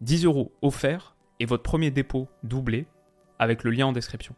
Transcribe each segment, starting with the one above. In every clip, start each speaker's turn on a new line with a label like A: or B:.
A: 10 euros offerts et votre premier dépôt doublé avec le lien en description.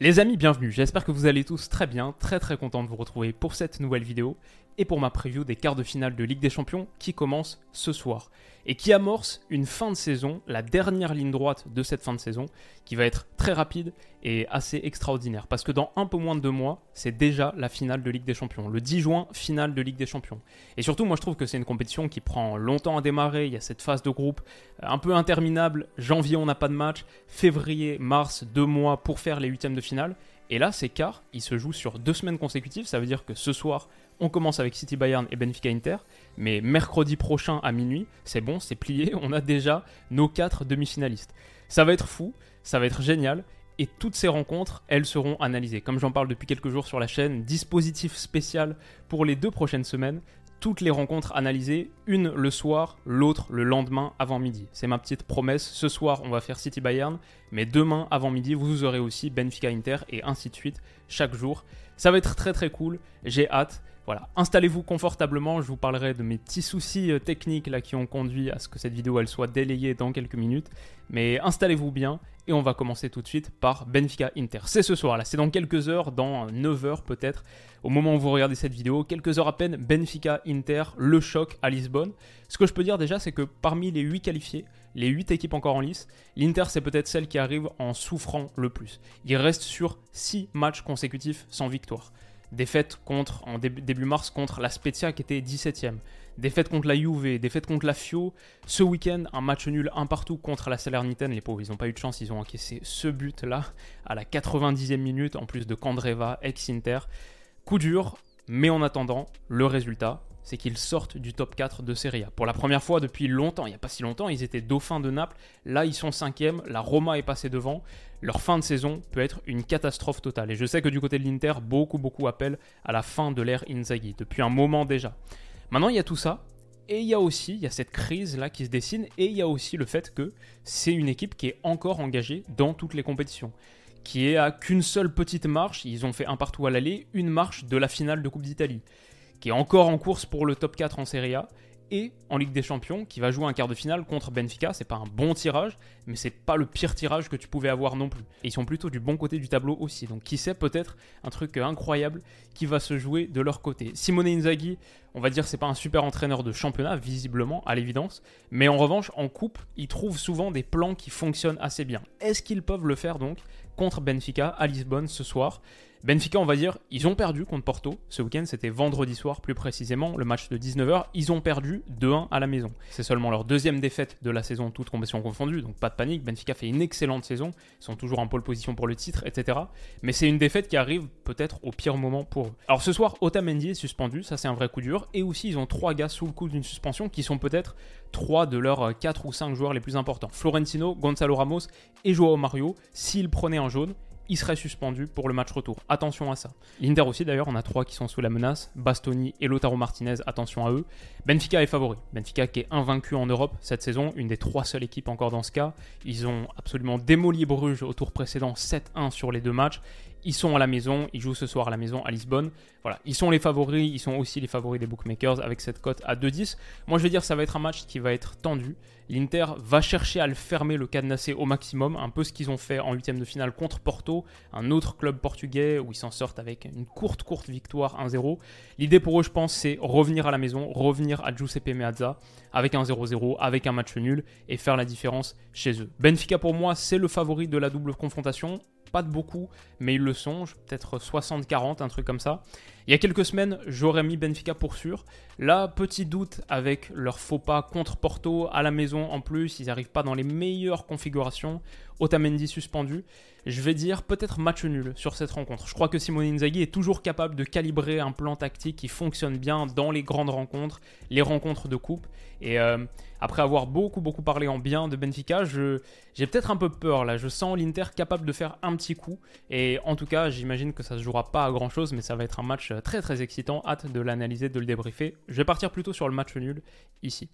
A: Les amis, bienvenue. J'espère que vous allez tous très bien, très très content de vous retrouver pour cette nouvelle vidéo et pour ma preview des quarts de finale de Ligue des Champions qui commence ce soir et qui amorce une fin de saison, la dernière ligne droite de cette fin de saison, qui va être très rapide et assez extraordinaire. Parce que dans un peu moins de deux mois, c'est déjà la finale de Ligue des Champions. Le 10 juin, finale de Ligue des Champions. Et surtout, moi je trouve que c'est une compétition qui prend longtemps à démarrer. Il y a cette phase de groupe euh, un peu interminable. Janvier, on n'a pas de match. Février, mars, deux mois pour faire les huitièmes de finale. Et là, ces quarts, ils se jouent sur deux semaines consécutives. Ça veut dire que ce soir, on commence avec City Bayern et Benfica Inter, mais mercredi prochain à minuit, c'est bon, c'est plié, on a déjà nos quatre demi-finalistes. Ça va être fou, ça va être génial, et toutes ces rencontres, elles seront analysées. Comme j'en parle depuis quelques jours sur la chaîne, dispositif spécial pour les deux prochaines semaines, toutes les rencontres analysées, une le soir, l'autre le lendemain avant midi. C'est ma petite promesse. Ce soir, on va faire City Bayern, mais demain avant midi, vous aurez aussi Benfica Inter et ainsi de suite chaque jour. Ça va être très très cool. J'ai hâte. Voilà, installez-vous confortablement, je vous parlerai de mes petits soucis euh, techniques qui ont conduit à ce que cette vidéo soit délayée dans quelques minutes, mais installez-vous bien et on va commencer tout de suite par Benfica Inter. C'est ce soir là, c'est dans quelques heures, dans 9 heures peut-être, au moment où vous regardez cette vidéo, quelques heures à peine, Benfica Inter, le choc à Lisbonne. Ce que je peux dire déjà c'est que parmi les 8 qualifiés, les 8 équipes encore en lice, l'Inter c'est peut-être celle qui arrive en souffrant le plus. Il reste sur 6 matchs consécutifs sans victoire. Défaite en début mars contre la Spezia qui était 17ème. Défaite contre la Juve, défaite contre la Fio. Ce week-end, un match nul un partout contre la Salernitaine. Les pauvres, ils n'ont pas eu de chance, ils ont encaissé ce but-là à la 90e minute, en plus de Candreva, ex-Inter. Coup dur, mais en attendant, le résultat, c'est qu'ils sortent du top 4 de Serie A. Pour la première fois depuis longtemps, il n'y a pas si longtemps, ils étaient dauphins de Naples. Là, ils sont cinquièmes, la Roma est passée devant. Leur fin de saison peut être une catastrophe totale. Et je sais que du côté de l'Inter, beaucoup, beaucoup appellent à la fin de l'ère Inzaghi, depuis un moment déjà. Maintenant, il y a tout ça. Et il y a aussi, cette crise là qui se dessine, et il y a aussi le fait que c'est une équipe qui est encore engagée dans toutes les compétitions qui est à qu'une seule petite marche, ils ont fait un partout à l'aller, une marche de la finale de Coupe d'Italie qui est encore en course pour le top 4 en Serie A, et en Ligue des Champions, qui va jouer un quart de finale contre Benfica. C'est pas un bon tirage, mais c'est pas le pire tirage que tu pouvais avoir non plus. Et ils sont plutôt du bon côté du tableau aussi. Donc qui sait peut-être un truc incroyable qui va se jouer de leur côté. Simone Inzaghi, on va dire c'est pas un super entraîneur de championnat visiblement à l'évidence, mais en revanche en coupe, il trouve souvent des plans qui fonctionnent assez bien. Est-ce qu'ils peuvent le faire donc contre Benfica à Lisbonne ce soir? Benfica, on va dire, ils ont perdu contre Porto. Ce week-end, c'était vendredi soir plus précisément, le match de 19h. Ils ont perdu 2-1 à la maison. C'est seulement leur deuxième défaite de la saison, toute compétition confondue, donc pas de panique. Benfica fait une excellente saison. Ils sont toujours en pole position pour le titre, etc. Mais c'est une défaite qui arrive peut-être au pire moment pour eux. Alors ce soir, Otamendi est suspendu, ça c'est un vrai coup dur. Et aussi, ils ont trois gars sous le coup d'une suspension qui sont peut-être trois de leurs 4 ou 5 joueurs les plus importants. Florentino, Gonzalo Ramos et Joao Mario. S'ils prenaient un jaune, il serait suspendu pour le match retour. Attention à ça. L'Inter aussi d'ailleurs, on a trois qui sont sous la menace. Bastoni et Lotaro Martinez, attention à eux. Benfica est favori. Benfica qui est invaincu en Europe cette saison, une des trois seules équipes encore dans ce cas. Ils ont absolument démoli Bruges au tour précédent 7-1 sur les deux matchs. Ils sont à la maison, ils jouent ce soir à la maison à Lisbonne. Voilà, ils sont les favoris, ils sont aussi les favoris des bookmakers avec cette cote à 2-10. Moi je veux dire, ça va être un match qui va être tendu. L'Inter va chercher à le fermer, le cadenasser au maximum, un peu ce qu'ils ont fait en huitième de finale contre Porto, un autre club portugais où ils s'en sortent avec une courte, courte victoire 1-0. L'idée pour eux, je pense, c'est revenir à la maison, revenir à Giuseppe Meazza avec un 0-0, avec un match nul et faire la différence chez eux. Benfica pour moi, c'est le favori de la double confrontation pas de beaucoup, mais ils le sont, peut-être 60-40, un truc comme ça. Il y a quelques semaines, j'aurais mis Benfica pour sûr. Là, petit doute avec leur faux pas contre Porto à la maison en plus. Ils n'arrivent pas dans les meilleures configurations. Otamendi suspendu. Je vais dire peut-être match nul sur cette rencontre. Je crois que Simone Inzaghi est toujours capable de calibrer un plan tactique qui fonctionne bien dans les grandes rencontres, les rencontres de coupe. Et euh, après avoir beaucoup beaucoup parlé en bien de Benfica, j'ai peut-être un peu peur là. Je sens l'Inter capable de faire un petit coup. Et en tout cas, j'imagine que ça se jouera pas à grand chose, mais ça va être un match très très excitant. Hâte de l'analyser, de le débriefer. Je vais partir plutôt sur le match nul ici.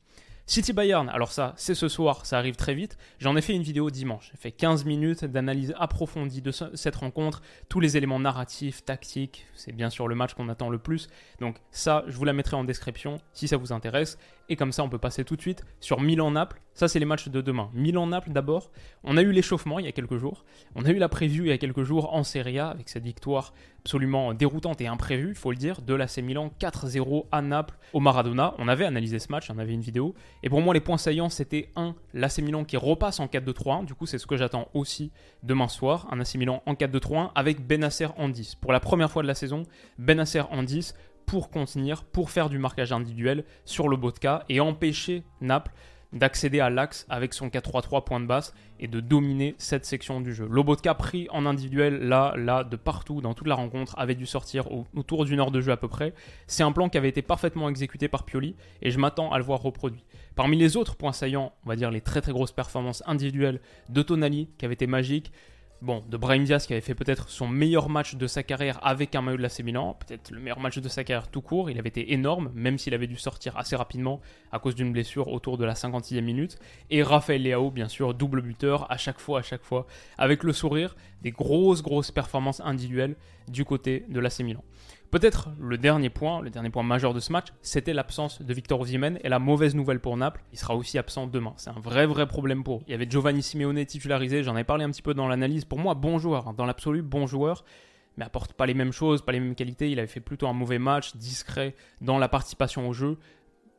A: City Bayern, alors ça, c'est ce soir, ça arrive très vite. J'en ai fait une vidéo dimanche. J'ai fait 15 minutes d'analyse approfondie de cette rencontre, tous les éléments narratifs, tactiques. C'est bien sûr le match qu'on attend le plus. Donc ça, je vous la mettrai en description si ça vous intéresse. Et comme ça, on peut passer tout de suite sur Milan-Naples. Ça, c'est les matchs de demain. Milan-Naples d'abord. On a eu l'échauffement il y a quelques jours. On a eu la preview il y a quelques jours en Serie A avec cette victoire absolument déroutante et imprévue, il faut le dire, de l'AC Milan 4-0 à Naples au Maradona. On avait analysé ce match, on avait une vidéo. Et pour moi, les points saillants, c'était 1, l'AC Milan qui repasse en 4-2-3-1. Du coup, c'est ce que j'attends aussi demain soir. Un AC Milan en 4-2-3-1 avec Benacer en 10. Pour la première fois de la saison, Benacer en 10 pour contenir, pour faire du marquage individuel sur le Botka et empêcher Naples d'accéder à l'axe avec son 4-3-3 point de basse et de dominer cette section du jeu. Lobotka pris en individuel là, là, de partout, dans toute la rencontre, avait dû sortir autour d'une heure de jeu à peu près. C'est un plan qui avait été parfaitement exécuté par Pioli et je m'attends à le voir reproduit. Parmi les autres points saillants, on va dire les très très grosses performances individuelles de Tonali qui avait été magique, Bon, de Brahim Diaz qui avait fait peut-être son meilleur match de sa carrière avec un maillot de l'AC Milan, peut-être le meilleur match de sa carrière tout court, il avait été énorme, même s'il avait dû sortir assez rapidement à cause d'une blessure autour de la 56e minute. Et Raphaël Leao, bien sûr, double buteur à chaque fois, à chaque fois, avec le sourire, des grosses, grosses performances individuelles du côté de l'AC Milan. Peut-être le dernier point, le dernier point majeur de ce match, c'était l'absence de Victor Osimhen et la mauvaise nouvelle pour Naples, il sera aussi absent demain. C'est un vrai vrai problème pour eux. Il y avait Giovanni Simeone titularisé, j'en ai parlé un petit peu dans l'analyse. Pour moi, bon joueur, hein. dans l'absolu, bon joueur, mais apporte pas les mêmes choses, pas les mêmes qualités. Il avait fait plutôt un mauvais match, discret dans la participation au jeu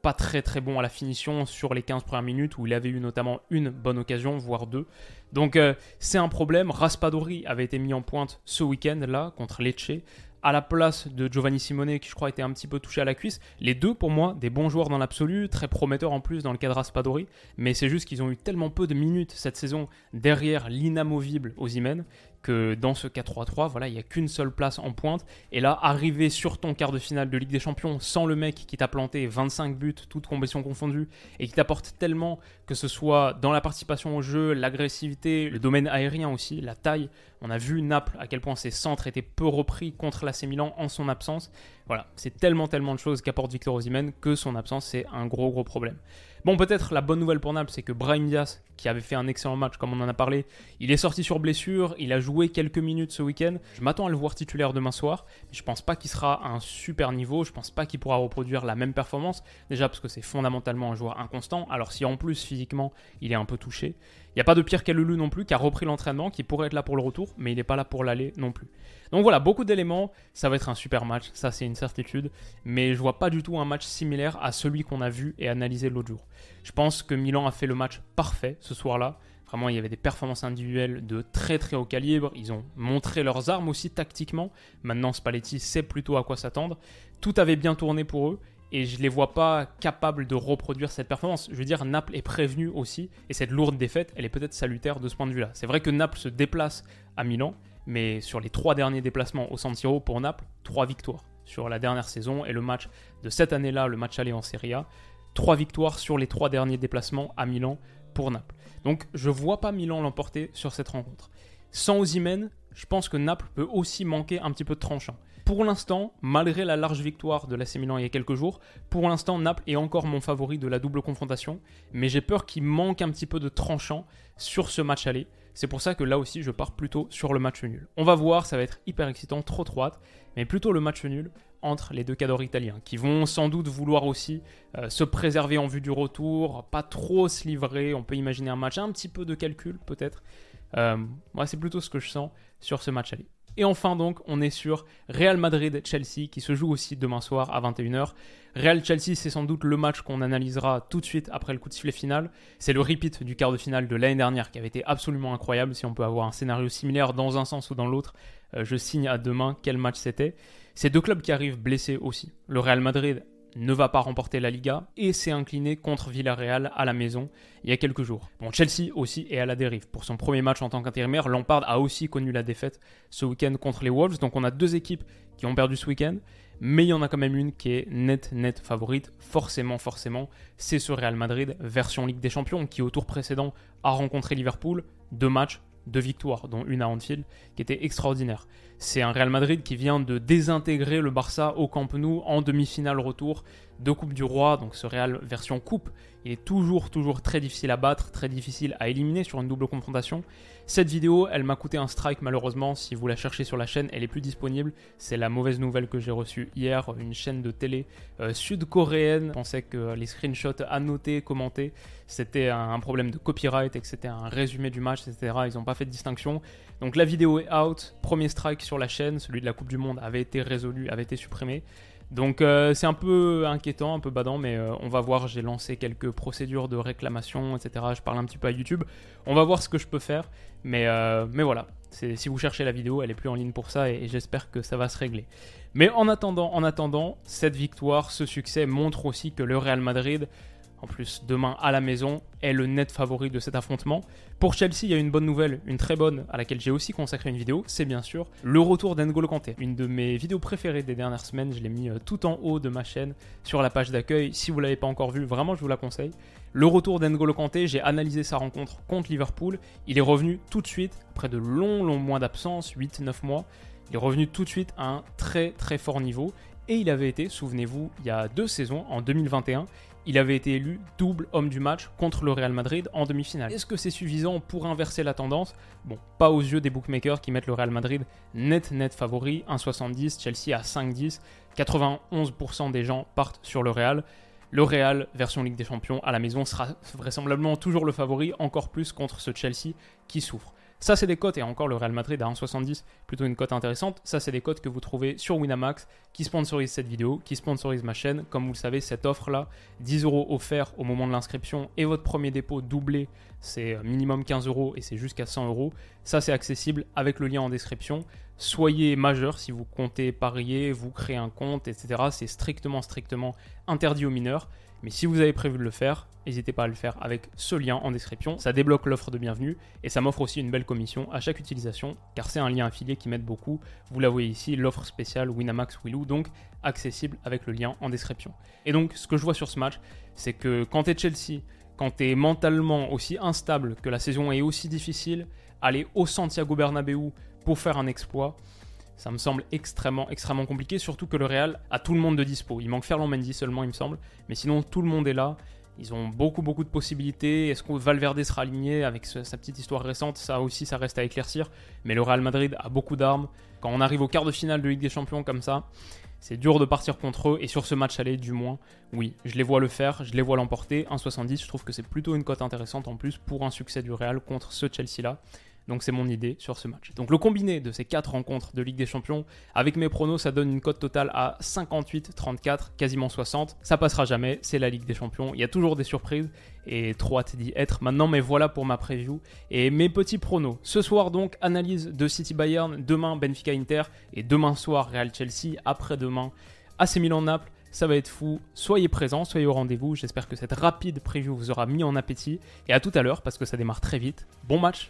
A: pas très très bon à la finition sur les 15 premières minutes où il avait eu notamment une bonne occasion, voire deux. Donc euh, c'est un problème. Raspadori avait été mis en pointe ce week-end là contre Lecce à la place de Giovanni Simone qui je crois était un petit peu touché à la cuisse. Les deux pour moi des bons joueurs dans l'absolu, très prometteurs en plus dans le cadre Raspadori, mais c'est juste qu'ils ont eu tellement peu de minutes cette saison derrière l'inamovible Ozymen que dans ce 4-3-3, voilà, il n'y a qu'une seule place en pointe. Et là, arriver sur ton quart de finale de Ligue des Champions sans le mec qui t'a planté 25 buts, toutes compétitions confondues, et qui t'apporte tellement que ce soit dans la participation au jeu, l'agressivité, le domaine aérien aussi, la taille. On a vu Naples à quel point ses centres étaient peu repris contre l'AC Milan en son absence. Voilà, c'est tellement tellement de choses qu'apporte Victor Osimhen que son absence c'est un gros gros problème. Bon, peut-être la bonne nouvelle pour Naples, c'est que Brahim Diaz, qui avait fait un excellent match comme on en a parlé, il est sorti sur blessure, il a joué quelques minutes ce week-end. Je m'attends à le voir titulaire demain soir, mais je pense pas qu'il sera à un super niveau, je pense pas qu'il pourra reproduire la même performance, déjà parce que c'est fondamentalement un joueur inconstant, alors si en plus physiquement il est un peu touché. Il n'y a pas de Pierre Calulu non plus qui a repris l'entraînement, qui pourrait être là pour le retour, mais il n'est pas là pour l'aller non plus. Donc voilà, beaucoup d'éléments, ça va être un super match, ça c'est une certitude, mais je vois pas du tout un match similaire à celui qu'on a vu et analysé l'autre jour. Je pense que Milan a fait le match parfait ce soir-là. Vraiment, il y avait des performances individuelles de très très haut calibre. Ils ont montré leurs armes aussi tactiquement. Maintenant, Spalletti sait plutôt à quoi s'attendre. Tout avait bien tourné pour eux et je ne les vois pas capables de reproduire cette performance. Je veux dire, Naples est prévenu aussi, et cette lourde défaite, elle est peut-être salutaire de ce point de vue-là. C'est vrai que Naples se déplace à Milan, mais sur les trois derniers déplacements au San Siro pour Naples, trois victoires sur la dernière saison, et le match de cette année-là, le match aller en Serie A, trois victoires sur les trois derniers déplacements à Milan pour Naples. Donc je vois pas Milan l'emporter sur cette rencontre. Sans Osimhen, je pense que Naples peut aussi manquer un petit peu de tranchant pour l'instant, malgré la large victoire de l'AC Milan il y a quelques jours, pour l'instant Naples est encore mon favori de la double confrontation, mais j'ai peur qu'il manque un petit peu de tranchant sur ce match aller. C'est pour ça que là aussi je pars plutôt sur le match nul. On va voir, ça va être hyper excitant, trop trop mais plutôt le match nul entre les deux cadres italiens, qui vont sans doute vouloir aussi euh, se préserver en vue du retour, pas trop se livrer, on peut imaginer un match, un petit peu de calcul peut-être. Euh, moi c'est plutôt ce que je sens sur ce match aller. Et enfin donc, on est sur Real Madrid-Chelsea qui se joue aussi demain soir à 21h. Real-Chelsea, c'est sans doute le match qu'on analysera tout de suite après le coup de sifflet final. C'est le repeat du quart de finale de l'année dernière qui avait été absolument incroyable. Si on peut avoir un scénario similaire dans un sens ou dans l'autre, euh, je signe à demain quel match c'était. C'est deux clubs qui arrivent blessés aussi. Le Real Madrid ne va pas remporter la Liga et s'est incliné contre Villarreal à la maison il y a quelques jours. Bon, Chelsea aussi est à la dérive. Pour son premier match en tant qu'intérimaire, Lampard a aussi connu la défaite ce week-end contre les Wolves. Donc on a deux équipes qui ont perdu ce week-end, mais il y en a quand même une qui est net, net favorite. Forcément, forcément, c'est ce Real Madrid version Ligue des Champions qui au tour précédent a rencontré Liverpool. Deux matchs, deux victoires, dont une à Anfield, qui était extraordinaire. C'est un Real Madrid qui vient de désintégrer le Barça au Camp Nou en demi-finale retour de Coupe du Roi, donc ce Real version coupe. Il est toujours, toujours très difficile à battre, très difficile à éliminer sur une double confrontation. Cette vidéo, elle m'a coûté un strike malheureusement. Si vous la cherchez sur la chaîne, elle est plus disponible. C'est la mauvaise nouvelle que j'ai reçue hier. Une chaîne de télé euh, sud-coréenne Je pensais que les screenshots annotés, commentés, c'était un problème de copyright et que c'était un résumé du match, etc. Ils n'ont pas fait de distinction. Donc la vidéo est out. Premier strike sur la chaîne, celui de la Coupe du Monde avait été résolu, avait été supprimé. Donc euh, c'est un peu inquiétant, un peu badant, mais euh, on va voir. J'ai lancé quelques procédures de réclamation, etc. Je parle un petit peu à YouTube. On va voir ce que je peux faire. Mais, euh, mais voilà, si vous cherchez la vidéo, elle est plus en ligne pour ça et, et j'espère que ça va se régler. Mais en attendant, en attendant, cette victoire, ce succès montre aussi que le Real Madrid en plus demain à la maison, est le net favori de cet affrontement. Pour Chelsea, il y a une bonne nouvelle, une très bonne, à laquelle j'ai aussi consacré une vidéo, c'est bien sûr le retour d'Engolo Kanté. Une de mes vidéos préférées des dernières semaines, je l'ai mis euh, tout en haut de ma chaîne sur la page d'accueil. Si vous ne l'avez pas encore vu, vraiment je vous la conseille. Le retour d'Engolo Kanté, j'ai analysé sa rencontre contre Liverpool. Il est revenu tout de suite, après de longs, longs mois d'absence, 8-9 mois. Il est revenu tout de suite à un très très fort niveau et il avait été, souvenez-vous, il y a deux saisons, en 2021, il avait été élu double homme du match contre le Real Madrid en demi-finale. Est-ce que c'est suffisant pour inverser la tendance? Bon, pas aux yeux des bookmakers qui mettent le Real Madrid net net favori, 1,70, Chelsea à 5,10, 91% des gens partent sur le Real. Le Real, version Ligue des Champions, à la maison, sera vraisemblablement toujours le favori, encore plus contre ce Chelsea qui souffre. Ça, c'est des cotes, et encore le Real Madrid à 1,70, plutôt une cote intéressante. Ça, c'est des cotes que vous trouvez sur Winamax, qui sponsorise cette vidéo, qui sponsorise ma chaîne. Comme vous le savez, cette offre-là, 10 euros offerts au moment de l'inscription, et votre premier dépôt doublé, c'est minimum 15 euros, et c'est jusqu'à 100 euros. Ça, c'est accessible avec le lien en description. Soyez majeur si vous comptez parier, vous créez un compte, etc. C'est strictement, strictement interdit aux mineurs. Mais si vous avez prévu de le faire, n'hésitez pas à le faire avec ce lien en description. Ça débloque l'offre de bienvenue et ça m'offre aussi une belle commission à chaque utilisation car c'est un lien affilié qui m'aide beaucoup. Vous la voyez ici, l'offre spéciale Winamax Willou, donc accessible avec le lien en description. Et donc, ce que je vois sur ce match, c'est que quand tu es Chelsea, quand tu es mentalement aussi instable, que la saison est aussi difficile, aller au Santiago Bernabéu pour faire un exploit, ça me semble extrêmement, extrêmement compliqué, surtout que le Real a tout le monde de dispo. Il manque Ferland Mendy seulement, il me semble. Mais sinon, tout le monde est là. Ils ont beaucoup, beaucoup de possibilités. Est-ce que Valverde sera aligné avec sa petite histoire récente? Ça aussi, ça reste à éclaircir. Mais le Real Madrid a beaucoup d'armes. Quand on arrive au quart de finale de Ligue des Champions comme ça, c'est dur de partir contre eux. Et sur ce match aller, du moins, oui, je les vois le faire, je les vois l'emporter. 1,70, je trouve que c'est plutôt une cote intéressante en plus pour un succès du Real contre ce Chelsea-là. Donc c'est mon idée sur ce match. Donc le combiné de ces quatre rencontres de Ligue des Champions, avec mes pronos, ça donne une cote totale à 58, 34, quasiment 60. Ça passera jamais, c'est la Ligue des Champions. Il y a toujours des surprises et trop hâte d'y être maintenant. Mais voilà pour ma preview et mes petits pronos. Ce soir donc, analyse de City Bayern, demain Benfica Inter et demain soir Real Chelsea, après-demain AC Milan Naples. Ça va être fou. Soyez présents, soyez au rendez-vous. J'espère que cette rapide preview vous aura mis en appétit. Et à tout à l'heure parce que ça démarre très vite. Bon match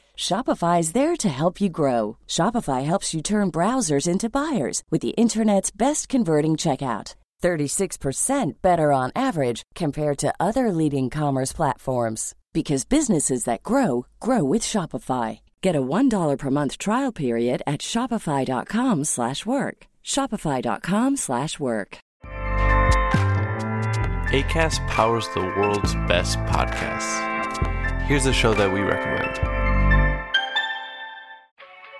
B: Shopify is there to help you grow. Shopify helps you turn browsers into buyers with the internet's best converting checkout. 36% better on average compared to other leading commerce platforms because businesses that grow grow with Shopify. Get a $1 per month trial period at shopify.com/work. shopify.com/work.
C: Acast powers the world's best podcasts. Here's a show that we recommend.